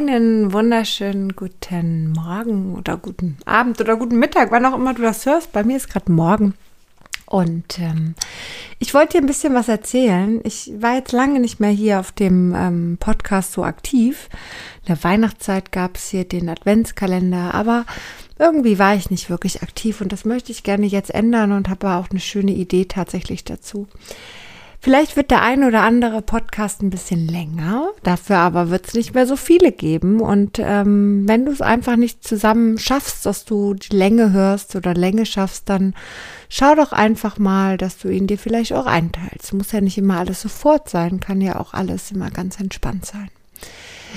Einen wunderschönen guten Morgen oder guten Abend oder guten Mittag, wann auch immer du das hörst. Bei mir ist gerade Morgen. Und ähm, ich wollte dir ein bisschen was erzählen. Ich war jetzt lange nicht mehr hier auf dem ähm, Podcast so aktiv. In der Weihnachtszeit gab es hier den Adventskalender, aber irgendwie war ich nicht wirklich aktiv und das möchte ich gerne jetzt ändern und habe auch eine schöne Idee tatsächlich dazu. Vielleicht wird der ein oder andere Podcast ein bisschen länger, dafür aber wird es nicht mehr so viele geben. Und ähm, wenn du es einfach nicht zusammen schaffst, dass du die Länge hörst oder Länge schaffst, dann schau doch einfach mal, dass du ihn dir vielleicht auch einteilst. Muss ja nicht immer alles sofort sein, kann ja auch alles immer ganz entspannt sein.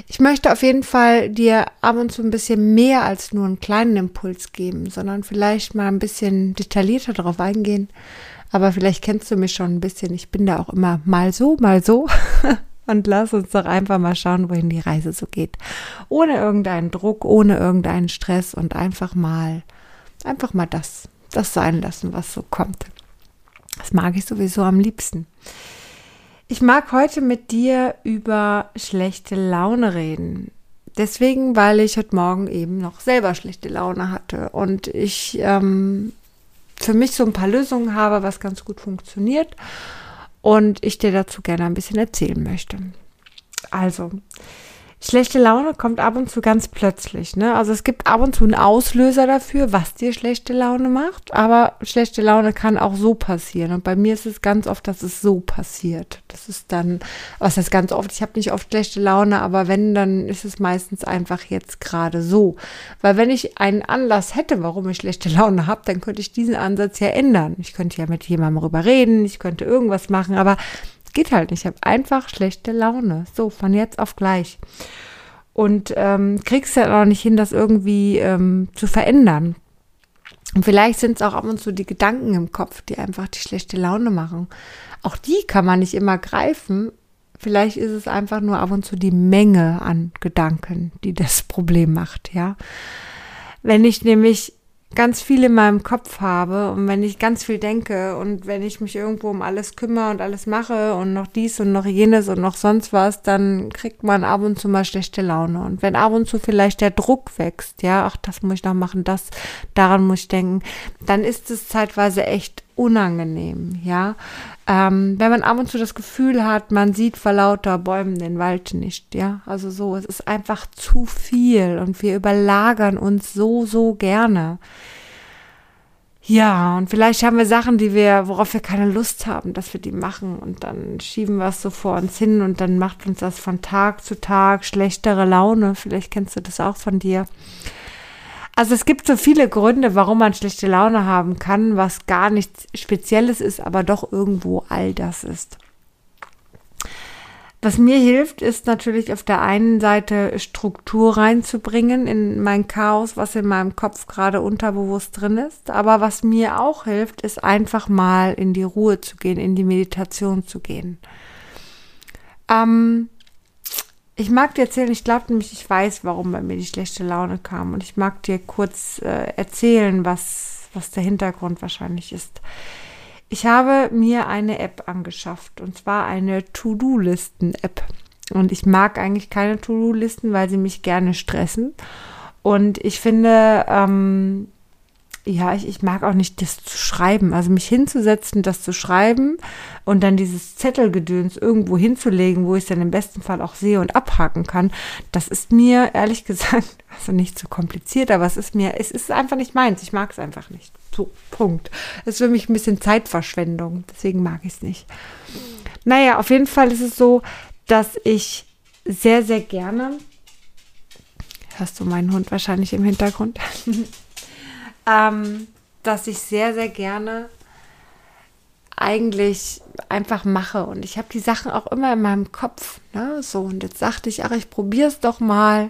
Ich möchte auf jeden Fall dir ab und zu ein bisschen mehr als nur einen kleinen Impuls geben, sondern vielleicht mal ein bisschen detaillierter darauf eingehen, aber vielleicht kennst du mich schon ein bisschen. Ich bin da auch immer mal so, mal so. Und lass uns doch einfach mal schauen, wohin die Reise so geht. Ohne irgendeinen Druck, ohne irgendeinen Stress und einfach mal, einfach mal das, das sein lassen, was so kommt. Das mag ich sowieso am liebsten. Ich mag heute mit dir über schlechte Laune reden. Deswegen, weil ich heute Morgen eben noch selber schlechte Laune hatte und ich ähm, für mich so ein paar Lösungen habe, was ganz gut funktioniert und ich dir dazu gerne ein bisschen erzählen möchte. Also, Schlechte Laune kommt ab und zu ganz plötzlich. Ne? Also es gibt ab und zu einen Auslöser dafür, was dir schlechte Laune macht. Aber schlechte Laune kann auch so passieren. Und bei mir ist es ganz oft, dass es so passiert. Das ist dann, was heißt ganz oft? Ich habe nicht oft schlechte Laune, aber wenn, dann ist es meistens einfach jetzt gerade so. Weil wenn ich einen Anlass hätte, warum ich schlechte Laune habe, dann könnte ich diesen Ansatz ja ändern. Ich könnte ja mit jemandem darüber reden, ich könnte irgendwas machen, aber geht halt nicht. Ich habe einfach schlechte Laune. So, von jetzt auf gleich. Und ähm, kriegst ja auch nicht hin, das irgendwie ähm, zu verändern. Und vielleicht sind es auch ab und zu die Gedanken im Kopf, die einfach die schlechte Laune machen. Auch die kann man nicht immer greifen. Vielleicht ist es einfach nur ab und zu die Menge an Gedanken, die das Problem macht, ja. Wenn ich nämlich ganz viel in meinem Kopf habe und wenn ich ganz viel denke und wenn ich mich irgendwo um alles kümmere und alles mache und noch dies und noch jenes und noch sonst was, dann kriegt man ab und zu mal schlechte Laune. Und wenn ab und zu vielleicht der Druck wächst, ja, ach, das muss ich noch machen, das, daran muss ich denken, dann ist es zeitweise echt unangenehm, ja. Ähm, wenn man ab und zu das Gefühl hat, man sieht vor lauter Bäumen den Wald nicht, ja. Also so, es ist einfach zu viel und wir überlagern uns so, so gerne. Ja, und vielleicht haben wir Sachen, die wir, worauf wir keine Lust haben, dass wir die machen und dann schieben wir es so vor uns hin und dann macht uns das von Tag zu Tag schlechtere Laune. Vielleicht kennst du das auch von dir. Also es gibt so viele Gründe, warum man schlechte Laune haben kann, was gar nichts Spezielles ist, aber doch irgendwo all das ist. Was mir hilft, ist natürlich auf der einen Seite Struktur reinzubringen in mein Chaos, was in meinem Kopf gerade unterbewusst drin ist. Aber was mir auch hilft, ist einfach mal in die Ruhe zu gehen, in die Meditation zu gehen. Ähm, ich mag dir erzählen, ich glaube nämlich, ich weiß, warum bei mir die schlechte Laune kam. Und ich mag dir kurz äh, erzählen, was, was der Hintergrund wahrscheinlich ist. Ich habe mir eine App angeschafft und zwar eine To-Do-Listen-App. Und ich mag eigentlich keine To-Do-Listen, weil sie mich gerne stressen. Und ich finde, ähm, ja, ich, ich mag auch nicht das zu schreiben. Also mich hinzusetzen, das zu schreiben und dann dieses Zettelgedöns irgendwo hinzulegen, wo ich es dann im besten Fall auch sehe und abhaken kann, das ist mir ehrlich gesagt, also nicht so kompliziert, aber es ist mir, es ist einfach nicht meins. Ich mag es einfach nicht. So, Punkt. Es ist für mich ein bisschen Zeitverschwendung, deswegen mag ich es nicht. Naja, auf jeden Fall ist es so, dass ich sehr, sehr gerne, hörst du meinen Hund wahrscheinlich im Hintergrund? ähm, dass ich sehr, sehr gerne eigentlich einfach mache. Und ich habe die Sachen auch immer in meinem Kopf. Ne? So, und jetzt sagte ich, ach, ich probiere es doch mal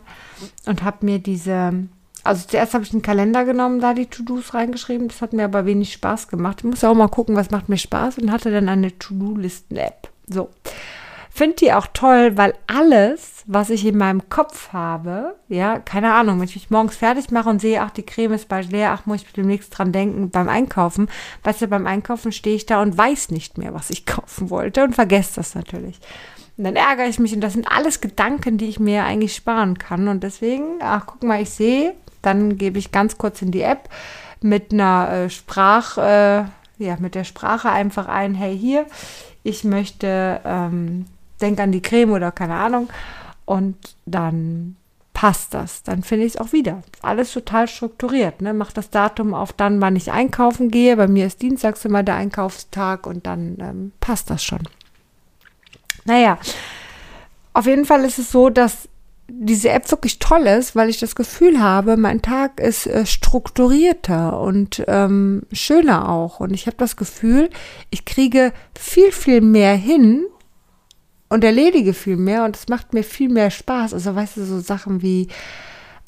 und habe mir diese, also zuerst habe ich einen Kalender genommen, da die To-Dos reingeschrieben. Das hat mir aber wenig Spaß gemacht. Ich muss ja auch mal gucken, was macht mir Spaß und hatte dann eine To-Do-Listen-App. So. Finde die auch toll, weil alles, was ich in meinem Kopf habe, ja, keine Ahnung, wenn ich mich morgens fertig mache und sehe, ach, die Creme ist bald leer, ach, muss ich demnächst dran denken beim Einkaufen. Weißt du, beim Einkaufen stehe ich da und weiß nicht mehr, was ich kaufen wollte und vergesse das natürlich. Und dann ärgere ich mich und das sind alles Gedanken, die ich mir eigentlich sparen kann. Und deswegen, ach, guck mal, ich sehe, dann gebe ich ganz kurz in die App mit einer äh, Sprach, äh, ja, mit der Sprache einfach ein, hey, hier, ich möchte, ähm, denk an die Creme oder keine Ahnung. Und dann passt das. Dann finde ich es auch wieder. Alles total strukturiert. Ne? Mach das Datum auf dann, wann ich einkaufen gehe. Bei mir ist Dienstags immer der Einkaufstag und dann ähm, passt das schon. Naja, auf jeden Fall ist es so, dass diese App wirklich toll ist, weil ich das Gefühl habe, mein Tag ist äh, strukturierter und ähm, schöner auch. Und ich habe das Gefühl, ich kriege viel, viel mehr hin und erledige viel mehr und es macht mir viel mehr Spaß. Also weißt du, so Sachen wie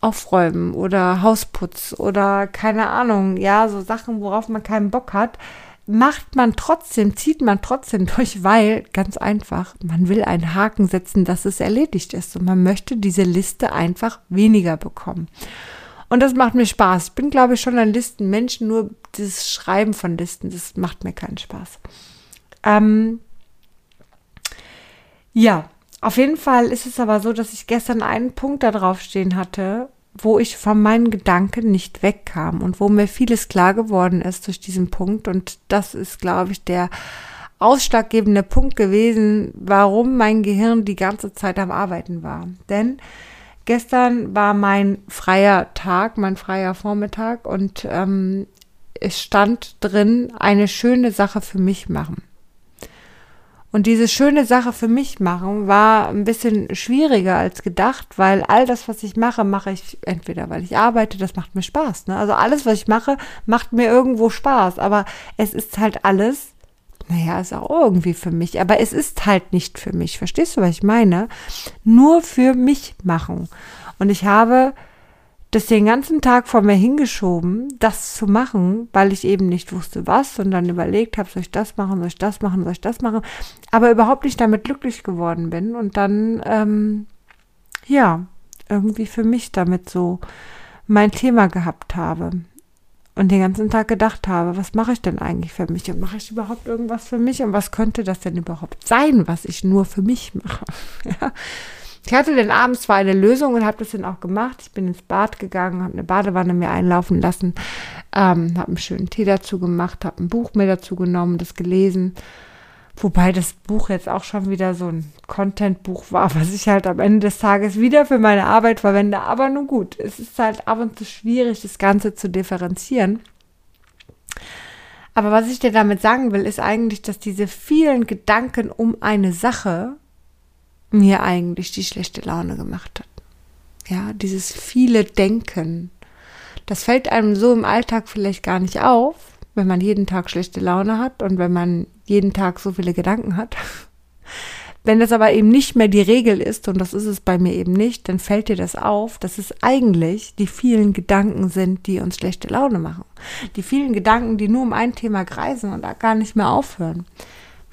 Aufräumen oder Hausputz oder keine Ahnung, ja, so Sachen, worauf man keinen Bock hat macht man trotzdem, zieht man trotzdem durch, weil ganz einfach, man will einen Haken setzen, dass es erledigt ist und man möchte diese Liste einfach weniger bekommen. Und das macht mir Spaß. Ich bin, glaube ich, schon ein Listenmensch, nur das Schreiben von Listen, das macht mir keinen Spaß. Ähm, ja, auf jeden Fall ist es aber so, dass ich gestern einen Punkt da drauf stehen hatte, wo ich von meinen Gedanken nicht wegkam und wo mir vieles klar geworden ist durch diesen Punkt. Und das ist, glaube ich, der ausschlaggebende Punkt gewesen, warum mein Gehirn die ganze Zeit am Arbeiten war. Denn gestern war mein freier Tag, mein freier Vormittag und ähm, es stand drin, eine schöne Sache für mich machen. Und diese schöne Sache für mich machen war ein bisschen schwieriger als gedacht, weil all das, was ich mache, mache ich entweder, weil ich arbeite, das macht mir Spaß. Ne? Also alles, was ich mache, macht mir irgendwo Spaß. Aber es ist halt alles, naja, ist auch irgendwie für mich. Aber es ist halt nicht für mich. Verstehst du, was ich meine? Nur für mich machen. Und ich habe das den ganzen Tag vor mir hingeschoben, das zu machen, weil ich eben nicht wusste, was und dann überlegt habe, soll ich das machen, soll ich das machen, soll ich das machen, aber überhaupt nicht damit glücklich geworden bin und dann, ähm, ja, irgendwie für mich damit so mein Thema gehabt habe und den ganzen Tag gedacht habe, was mache ich denn eigentlich für mich und mache ich überhaupt irgendwas für mich und was könnte das denn überhaupt sein, was ich nur für mich mache? ja. Ich hatte dann abends zwar eine Lösung und habe das dann auch gemacht. Ich bin ins Bad gegangen, habe eine Badewanne mir einlaufen lassen, ähm, habe einen schönen Tee dazu gemacht, habe ein Buch mir dazu genommen, das gelesen. Wobei das Buch jetzt auch schon wieder so ein Content-Buch war, was ich halt am Ende des Tages wieder für meine Arbeit verwende. Aber nun gut, es ist halt ab und zu schwierig, das Ganze zu differenzieren. Aber was ich dir damit sagen will, ist eigentlich, dass diese vielen Gedanken um eine Sache mir eigentlich die schlechte Laune gemacht hat. Ja, dieses viele Denken. Das fällt einem so im Alltag vielleicht gar nicht auf, wenn man jeden Tag schlechte Laune hat und wenn man jeden Tag so viele Gedanken hat. Wenn das aber eben nicht mehr die Regel ist, und das ist es bei mir eben nicht, dann fällt dir das auf, dass es eigentlich die vielen Gedanken sind, die uns schlechte Laune machen. Die vielen Gedanken, die nur um ein Thema kreisen und gar nicht mehr aufhören.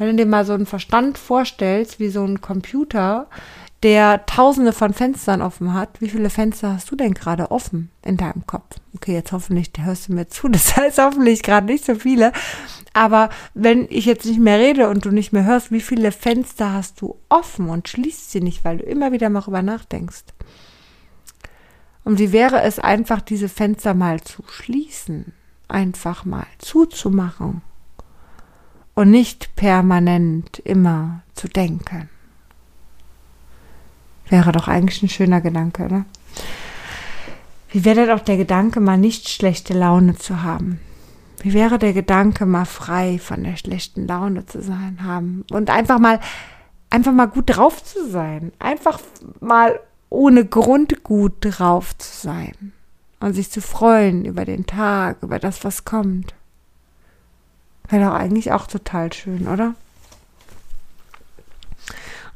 Wenn du dir mal so einen Verstand vorstellst, wie so ein Computer, der tausende von Fenstern offen hat, wie viele Fenster hast du denn gerade offen in deinem Kopf? Okay, jetzt hoffentlich hörst du mir zu, das heißt hoffentlich gerade nicht so viele. Aber wenn ich jetzt nicht mehr rede und du nicht mehr hörst, wie viele Fenster hast du offen und schließt sie nicht, weil du immer wieder mal darüber nachdenkst? Und wie wäre es einfach, diese Fenster mal zu schließen? Einfach mal zuzumachen und nicht permanent immer zu denken. Wäre doch eigentlich ein schöner Gedanke, ne? Wie wäre denn auch der Gedanke, mal nicht schlechte Laune zu haben? Wie wäre der Gedanke, mal frei von der schlechten Laune zu sein haben und einfach mal, einfach mal gut drauf zu sein, einfach mal ohne Grund gut drauf zu sein und sich zu freuen über den Tag, über das, was kommt. Wäre doch eigentlich auch total schön, oder?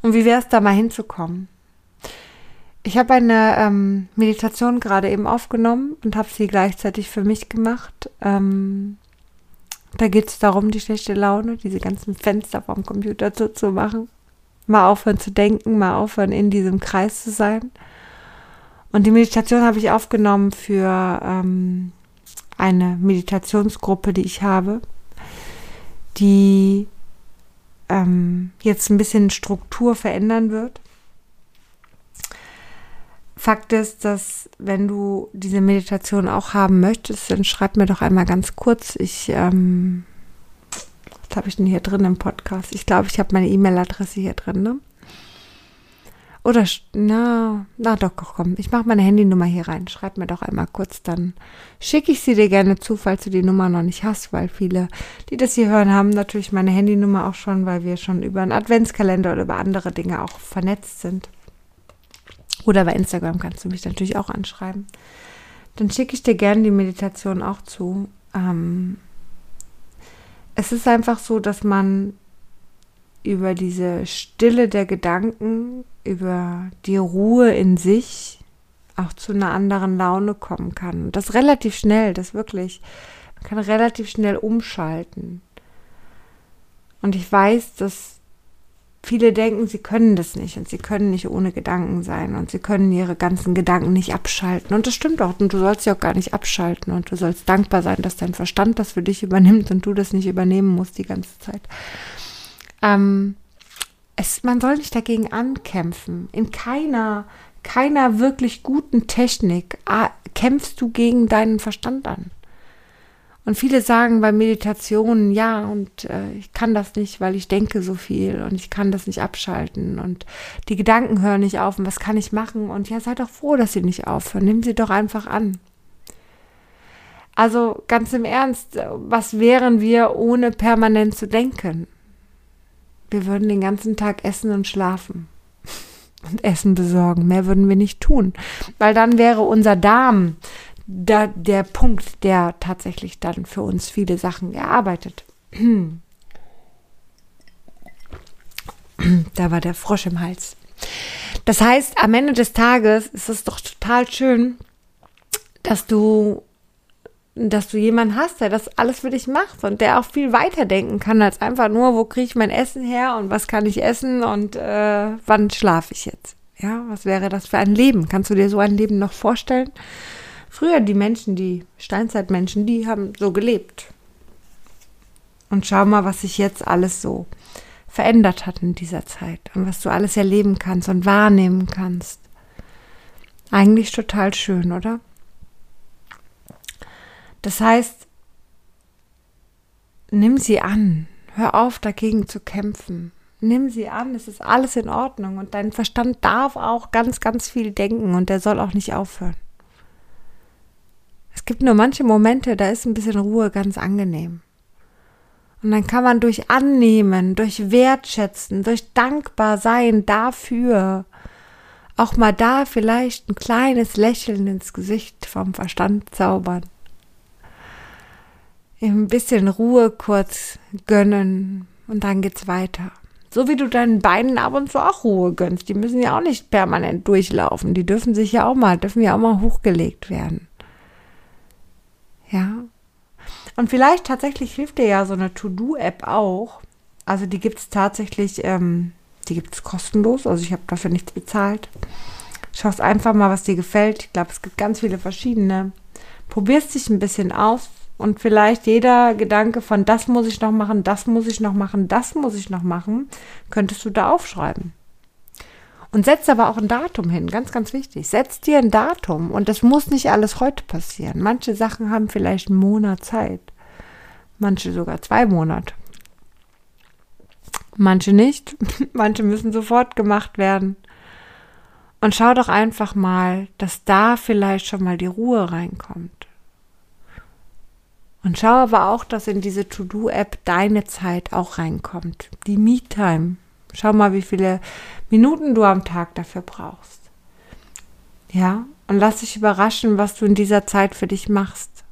Und wie wäre es da mal hinzukommen? Ich habe eine ähm, Meditation gerade eben aufgenommen und habe sie gleichzeitig für mich gemacht. Ähm, da geht es darum, die schlechte Laune, diese ganzen Fenster vom Computer zuzumachen. Mal aufhören zu denken, mal aufhören, in diesem Kreis zu sein. Und die Meditation habe ich aufgenommen für ähm, eine Meditationsgruppe, die ich habe die ähm, jetzt ein bisschen Struktur verändern wird. Fakt ist, dass wenn du diese Meditation auch haben möchtest, dann schreib mir doch einmal ganz kurz. Ich, ähm, was habe ich denn hier drin im Podcast? Ich glaube, ich habe meine E-Mail-Adresse hier drin, ne? Oder, na, na doch, komm, ich mache meine Handynummer hier rein. Schreib mir doch einmal kurz, dann schicke ich sie dir gerne zu, falls du die Nummer noch nicht hast, weil viele, die das hier hören, haben natürlich meine Handynummer auch schon, weil wir schon über einen Adventskalender oder über andere Dinge auch vernetzt sind. Oder bei Instagram kannst du mich natürlich auch anschreiben. Dann schicke ich dir gerne die Meditation auch zu. Ähm, es ist einfach so, dass man über diese Stille der Gedanken, über die Ruhe in sich auch zu einer anderen Laune kommen kann. Und das relativ schnell, das wirklich. Man kann relativ schnell umschalten. Und ich weiß, dass viele denken, sie können das nicht und sie können nicht ohne Gedanken sein und sie können ihre ganzen Gedanken nicht abschalten. Und das stimmt auch. Und du sollst sie auch gar nicht abschalten und du sollst dankbar sein, dass dein Verstand das für dich übernimmt und du das nicht übernehmen musst die ganze Zeit. Ähm, es, man soll nicht dagegen ankämpfen. In keiner, keiner wirklich guten Technik ah, kämpfst du gegen deinen Verstand an. Und viele sagen bei Meditationen, ja, und äh, ich kann das nicht, weil ich denke so viel und ich kann das nicht abschalten und die Gedanken hören nicht auf und was kann ich machen? Und ja, seid doch froh, dass sie nicht aufhören. Nimm sie doch einfach an. Also ganz im Ernst, was wären wir ohne permanent zu denken? Wir würden den ganzen Tag essen und schlafen und Essen besorgen. Mehr würden wir nicht tun, weil dann wäre unser Darm da, der Punkt, der tatsächlich dann für uns viele Sachen erarbeitet. Da war der Frosch im Hals. Das heißt, am Ende des Tages ist es doch total schön, dass du dass du jemanden hast, der das alles für dich macht und der auch viel weiter denken kann als einfach nur, wo kriege ich mein Essen her und was kann ich essen und äh, wann schlafe ich jetzt. Ja, was wäre das für ein Leben? Kannst du dir so ein Leben noch vorstellen? Früher die Menschen, die Steinzeitmenschen, die haben so gelebt. Und schau mal, was sich jetzt alles so verändert hat in dieser Zeit und was du alles erleben kannst und wahrnehmen kannst. Eigentlich total schön, oder? Das heißt, nimm sie an. Hör auf, dagegen zu kämpfen. Nimm sie an, es ist alles in Ordnung und dein Verstand darf auch ganz, ganz viel denken und der soll auch nicht aufhören. Es gibt nur manche Momente, da ist ein bisschen Ruhe ganz angenehm. Und dann kann man durch Annehmen, durch Wertschätzen, durch dankbar sein dafür, auch mal da vielleicht ein kleines Lächeln ins Gesicht vom Verstand zaubern ein bisschen Ruhe kurz gönnen und dann geht's weiter. So wie du deinen Beinen ab und zu auch Ruhe gönnst. Die müssen ja auch nicht permanent durchlaufen. Die dürfen sich ja auch mal, dürfen ja auch mal hochgelegt werden. Ja. Und vielleicht tatsächlich hilft dir ja so eine To-Do-App auch. Also die gibt's tatsächlich, ähm, die gibt's kostenlos. Also ich habe dafür nichts bezahlt. Schaust einfach mal, was dir gefällt. Ich glaube, es gibt ganz viele verschiedene. Probierst dich ein bisschen aus und vielleicht jeder Gedanke von das muss ich noch machen, das muss ich noch machen, das muss ich noch machen, könntest du da aufschreiben. Und setz aber auch ein Datum hin, ganz, ganz wichtig. Setz dir ein Datum und das muss nicht alles heute passieren. Manche Sachen haben vielleicht einen Monat Zeit, manche sogar zwei Monate. Manche nicht, manche müssen sofort gemacht werden. Und schau doch einfach mal, dass da vielleicht schon mal die Ruhe reinkommt. Und schau aber auch, dass in diese To-Do-App deine Zeit auch reinkommt. Die Me-Time. Schau mal, wie viele Minuten du am Tag dafür brauchst. Ja, und lass dich überraschen, was du in dieser Zeit für dich machst.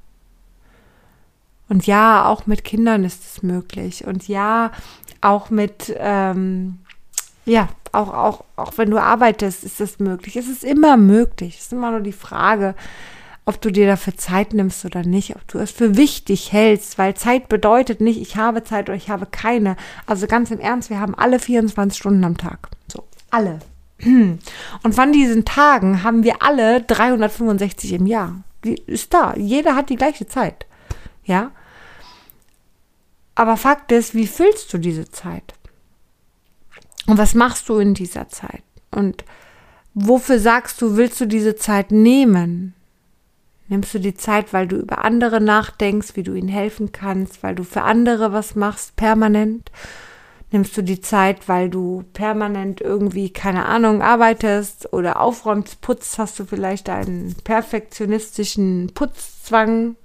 Und ja, auch mit Kindern ist es möglich. Und ja, auch mit, ähm, ja, auch, auch, auch wenn du arbeitest, ist es möglich. Es ist immer möglich. Es ist immer nur die Frage, ob du dir dafür Zeit nimmst oder nicht, ob du es für wichtig hältst, weil Zeit bedeutet nicht, ich habe Zeit oder ich habe keine. Also ganz im Ernst, wir haben alle 24 Stunden am Tag. So, alle. Und von diesen Tagen haben wir alle 365 im Jahr. Die ist da. Jeder hat die gleiche Zeit. Ja. Aber Fakt ist, wie füllst du diese Zeit? Und was machst du in dieser Zeit? Und wofür sagst du, willst du diese Zeit nehmen? Nimmst du die Zeit, weil du über andere nachdenkst, wie du ihnen helfen kannst, weil du für andere was machst, permanent? Nimmst du die Zeit, weil du permanent irgendwie, keine Ahnung, arbeitest oder aufräumst, putzt, hast du vielleicht einen perfektionistischen Putzzwang?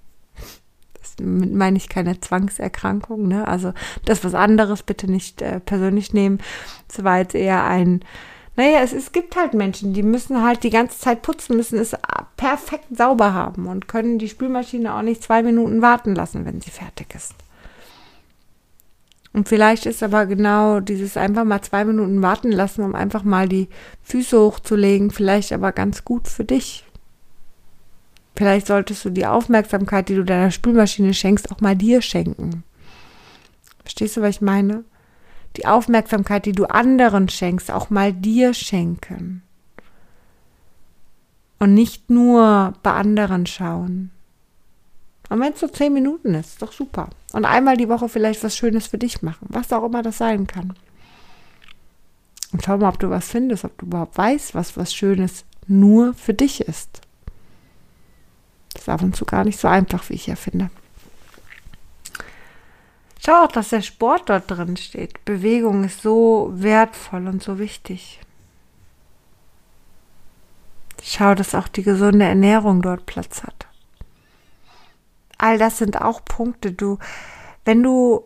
Das meine ich keine Zwangserkrankung, ne? Also das was anderes bitte nicht äh, persönlich nehmen. Das war jetzt eher ein naja, es, es gibt halt Menschen, die müssen halt die ganze Zeit putzen, müssen es perfekt sauber haben und können die Spülmaschine auch nicht zwei Minuten warten lassen, wenn sie fertig ist. Und vielleicht ist aber genau dieses einfach mal zwei Minuten warten lassen, um einfach mal die Füße hochzulegen, vielleicht aber ganz gut für dich. Vielleicht solltest du die Aufmerksamkeit, die du deiner Spülmaschine schenkst, auch mal dir schenken. Verstehst du, was ich meine? Die Aufmerksamkeit, die du anderen schenkst, auch mal dir schenken. Und nicht nur bei anderen schauen. Und wenn es so zehn Minuten ist, ist doch super. Und einmal die Woche vielleicht was Schönes für dich machen, was auch immer das sein kann. Und schau mal, ob du was findest, ob du überhaupt weißt, was was Schönes nur für dich ist. Das ist ab und zu gar nicht so einfach, wie ich ja finde. Schau auch, dass der Sport dort drin steht. Bewegung ist so wertvoll und so wichtig. Schau, dass auch die gesunde Ernährung dort Platz hat. All das sind auch Punkte. Du, wenn du,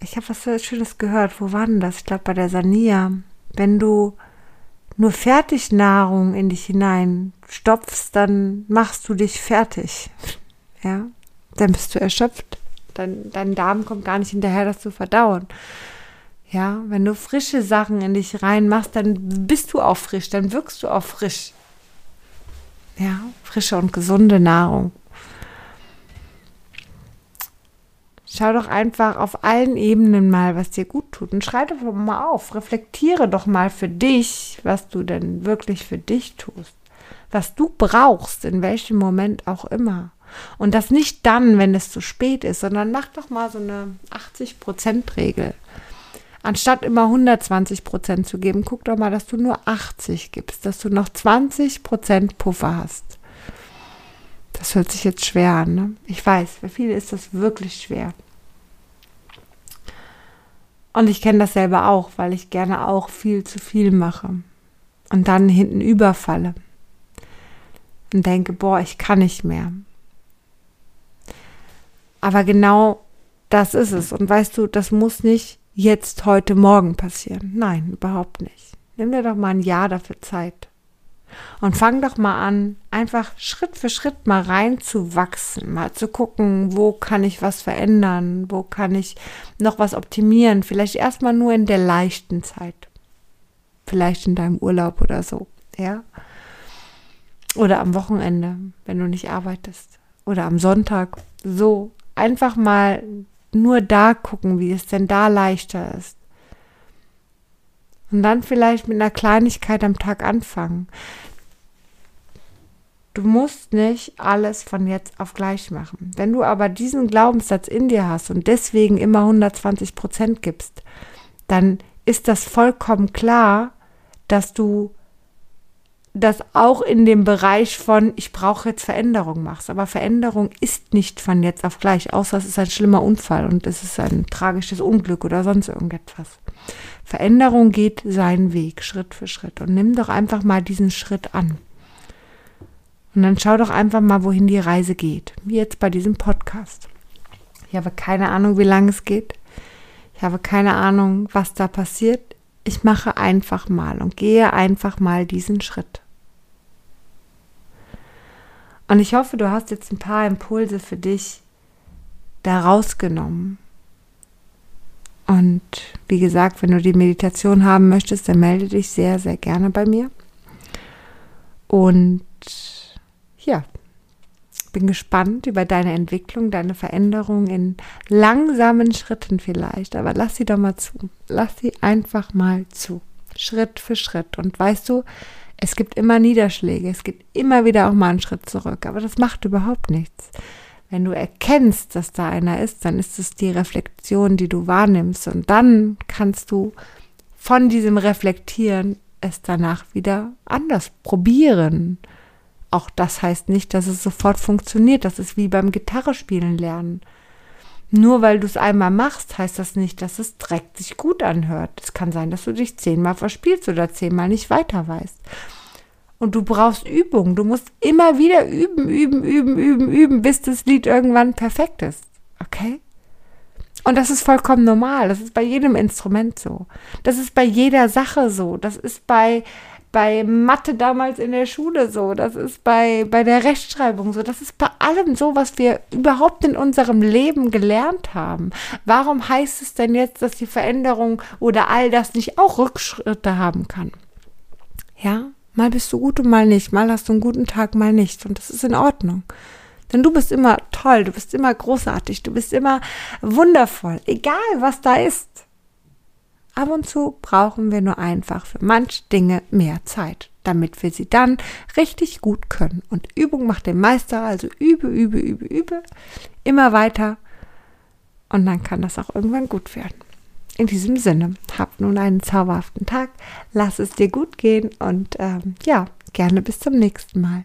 ich habe was Schönes gehört. Wo war denn das? Ich glaube bei der Sania. Wenn du nur Fertignahrung in dich hinein stopfst, dann machst du dich fertig. Ja, dann bist du erschöpft. Dein, dein Darm kommt gar nicht hinterher, das zu verdauen. Ja, wenn du frische Sachen in dich reinmachst, dann bist du auch frisch, dann wirkst du auch frisch. Ja, frische und gesunde Nahrung. Schau doch einfach auf allen Ebenen mal, was dir gut tut und schreib doch mal auf. Reflektiere doch mal für dich, was du denn wirklich für dich tust. Was du brauchst, in welchem Moment auch immer. Und das nicht dann, wenn es zu spät ist, sondern mach doch mal so eine 80-Prozent-Regel. Anstatt immer 120 Prozent zu geben, guck doch mal, dass du nur 80 gibst, dass du noch 20 Prozent Puffer hast. Das hört sich jetzt schwer an. Ne? Ich weiß, für viele ist das wirklich schwer. Und ich kenne das selber auch, weil ich gerne auch viel zu viel mache und dann hinten überfalle und denke, boah, ich kann nicht mehr. Aber genau das ist es. Und weißt du, das muss nicht jetzt, heute, morgen passieren. Nein, überhaupt nicht. Nimm dir doch mal ein Jahr dafür Zeit. Und fang doch mal an, einfach Schritt für Schritt mal reinzuwachsen, mal zu gucken, wo kann ich was verändern, wo kann ich noch was optimieren. Vielleicht erstmal nur in der leichten Zeit. Vielleicht in deinem Urlaub oder so, ja. Oder am Wochenende, wenn du nicht arbeitest. Oder am Sonntag. So, einfach mal nur da gucken, wie es denn da leichter ist. Und dann vielleicht mit einer Kleinigkeit am Tag anfangen. Du musst nicht alles von jetzt auf gleich machen. Wenn du aber diesen Glaubenssatz in dir hast und deswegen immer 120 Prozent gibst, dann ist das vollkommen klar, dass du das auch in dem Bereich von, ich brauche jetzt Veränderung machst. Aber Veränderung ist nicht von jetzt auf gleich, außer es ist ein schlimmer Unfall und es ist ein tragisches Unglück oder sonst irgendetwas. Veränderung geht seinen Weg, Schritt für Schritt. Und nimm doch einfach mal diesen Schritt an. Und dann schau doch einfach mal, wohin die Reise geht. Wie jetzt bei diesem Podcast. Ich habe keine Ahnung, wie lange es geht. Ich habe keine Ahnung, was da passiert ich mache einfach mal und gehe einfach mal diesen Schritt. Und ich hoffe, du hast jetzt ein paar Impulse für dich da rausgenommen. Und wie gesagt, wenn du die Meditation haben möchtest, dann melde dich sehr, sehr gerne bei mir. Und ja, bin gespannt über deine Entwicklung, deine Veränderung in langsamen Schritten vielleicht, aber lass sie doch mal zu. Lass sie einfach mal zu. Schritt für Schritt. Und weißt du, es gibt immer Niederschläge, es gibt immer wieder auch mal einen Schritt zurück, aber das macht überhaupt nichts. Wenn du erkennst, dass da einer ist, dann ist es die Reflexion, die du wahrnimmst und dann kannst du von diesem Reflektieren es danach wieder anders probieren. Auch das heißt nicht, dass es sofort funktioniert. Das ist wie beim Gitarrespielen lernen. Nur weil du es einmal machst, heißt das nicht, dass es direkt sich gut anhört. Es kann sein, dass du dich zehnmal verspielst oder zehnmal nicht weiter weißt. Und du brauchst Übung. Du musst immer wieder üben, üben, üben, üben, üben, bis das Lied irgendwann perfekt ist. Okay? Und das ist vollkommen normal. Das ist bei jedem Instrument so. Das ist bei jeder Sache so. Das ist bei, bei Mathe damals in der Schule so. Das ist bei, bei der Rechtschreibung so. Das ist bei allem so, was wir überhaupt in unserem Leben gelernt haben. Warum heißt es denn jetzt, dass die Veränderung oder all das nicht auch Rückschritte haben kann? Ja, mal bist du gut und mal nicht. Mal hast du einen guten Tag, mal nicht. Und das ist in Ordnung. Denn du bist immer toll, du bist immer großartig, du bist immer wundervoll, egal was da ist. Ab und zu brauchen wir nur einfach für manche Dinge mehr Zeit, damit wir sie dann richtig gut können. Und Übung macht den Meister, also übe, übe, übe, übe, immer weiter. Und dann kann das auch irgendwann gut werden. In diesem Sinne, habt nun einen zauberhaften Tag, lass es dir gut gehen und ähm, ja, gerne bis zum nächsten Mal.